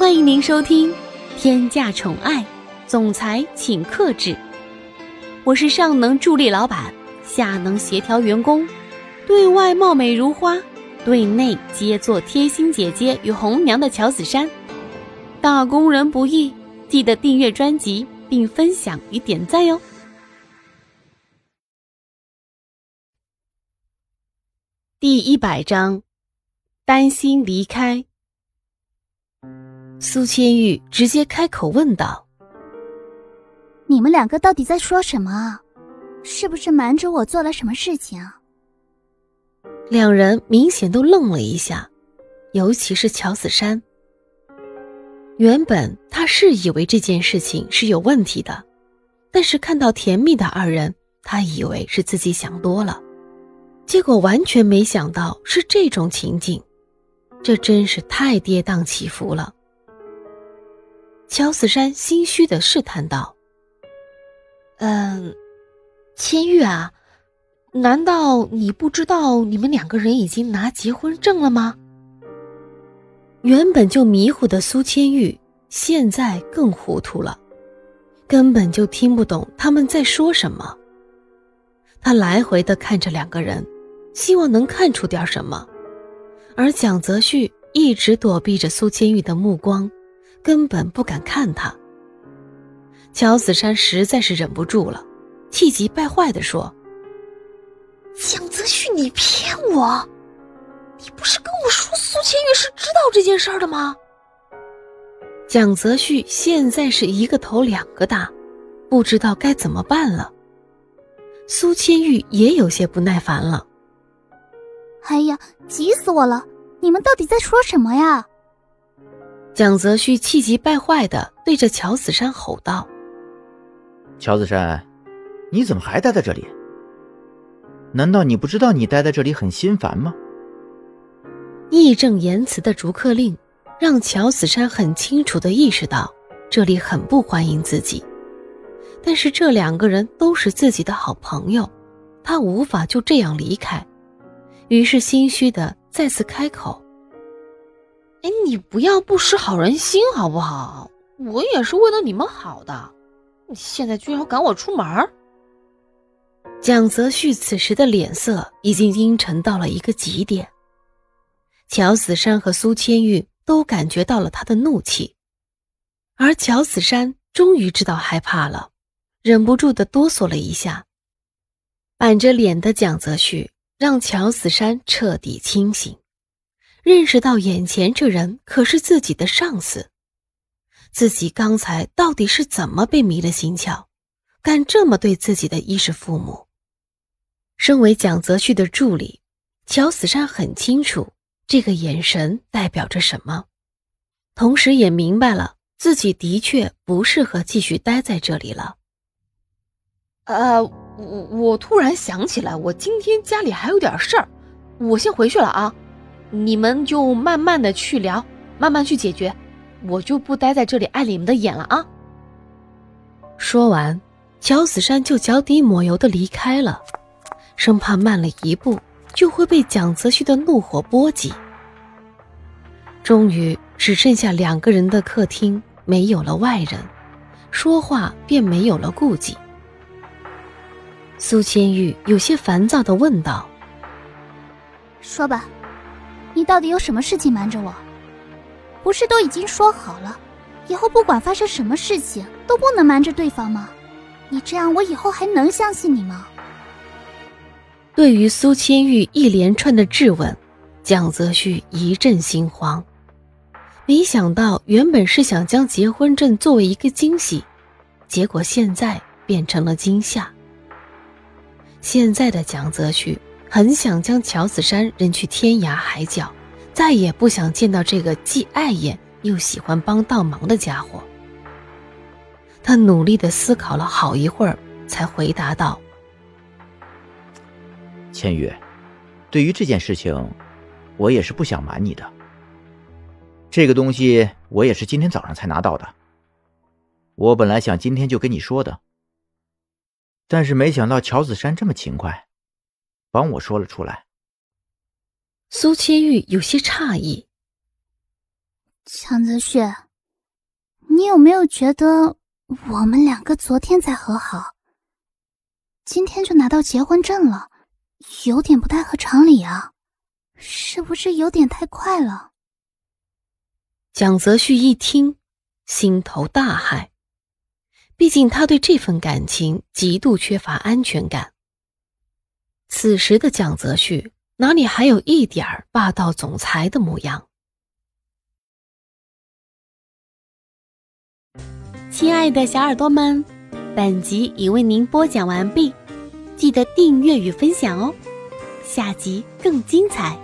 欢迎您收听《天价宠爱总裁请克制》，我是上能助力老板，下能协调员工，对外貌美如花，对内皆做贴心姐姐与红娘的乔子珊。打工人不易，记得订阅专辑并分享与点赞哟。第一百章，担心离开。苏千玉直接开口问道：“你们两个到底在说什么？是不是瞒着我做了什么事情？”两人明显都愣了一下，尤其是乔子珊。原本他是以为这件事情是有问题的，但是看到甜蜜的二人，他以为是自己想多了，结果完全没想到是这种情景，这真是太跌宕起伏了。乔子山心虚的试探道：“嗯，千玉啊，难道你不知道你们两个人已经拿结婚证了吗？”原本就迷糊的苏千玉现在更糊涂了，根本就听不懂他们在说什么。他来回的看着两个人，希望能看出点什么，而蒋泽旭一直躲避着苏千玉的目光。根本不敢看他。乔子山实在是忍不住了，气急败坏的说：“蒋泽旭，你骗我！你不是跟我说苏千玉是知道这件事的吗？”蒋泽旭现在是一个头两个大，不知道该怎么办了。苏千玉也有些不耐烦了：“哎呀，急死我了！你们到底在说什么呀？”蒋泽旭气急败坏的对着乔子山吼道：“乔子山，你怎么还待在这里？难道你不知道你待在这里很心烦吗？”义正言辞的逐客令，让乔子山很清楚的意识到这里很不欢迎自己。但是这两个人都是自己的好朋友，他无法就这样离开，于是心虚的再次开口。哎，你不要不识好人心好不好？我也是为了你们好的，你现在居然赶我出门！蒋泽旭此时的脸色已经阴沉到了一个极点，乔子山和苏千玉都感觉到了他的怒气，而乔子山终于知道害怕了，忍不住的哆嗦了一下。板着脸的蒋泽旭让乔子山彻底清醒。认识到眼前这人可是自己的上司，自己刚才到底是怎么被迷了心窍，敢这么对自己的衣食父母？身为蒋泽旭的助理，乔子山很清楚这个眼神代表着什么，同时也明白了自己的确不适合继续待在这里了。呃，我我突然想起来，我今天家里还有点事儿，我先回去了啊。你们就慢慢的去聊，慢慢去解决，我就不待在这里碍你们的眼了啊！说完，乔子山就脚底抹油的离开了，生怕慢了一步就会被蒋泽旭的怒火波及。终于只剩下两个人的客厅，没有了外人，说话便没有了顾忌。苏千玉有些烦躁的问道：“说吧。”你到底有什么事情瞒着我？不是都已经说好了，以后不管发生什么事情都不能瞒着对方吗？你这样我以后还能相信你吗？对于苏千玉一连串的质问，蒋泽旭一阵心慌。没想到原本是想将结婚证作为一个惊喜，结果现在变成了惊吓。现在的蒋泽旭。很想将乔子山扔去天涯海角，再也不想见到这个既碍眼又喜欢帮倒忙的家伙。他努力的思考了好一会儿，才回答道：“千羽，对于这件事情，我也是不想瞒你的。这个东西我也是今天早上才拿到的。我本来想今天就跟你说的，但是没想到乔子山这么勤快。”帮我说了出来。苏千玉有些诧异：“强泽旭，你有没有觉得我们两个昨天才和好，今天就拿到结婚证了，有点不太合常理啊？是不是有点太快了？蒋泽旭一听，心头大骇。毕竟他对这份感情极度缺乏安全感。此时的蒋泽旭哪里还有一点霸道总裁的模样？亲爱的小耳朵们，本集已为您播讲完毕，记得订阅与分享哦，下集更精彩。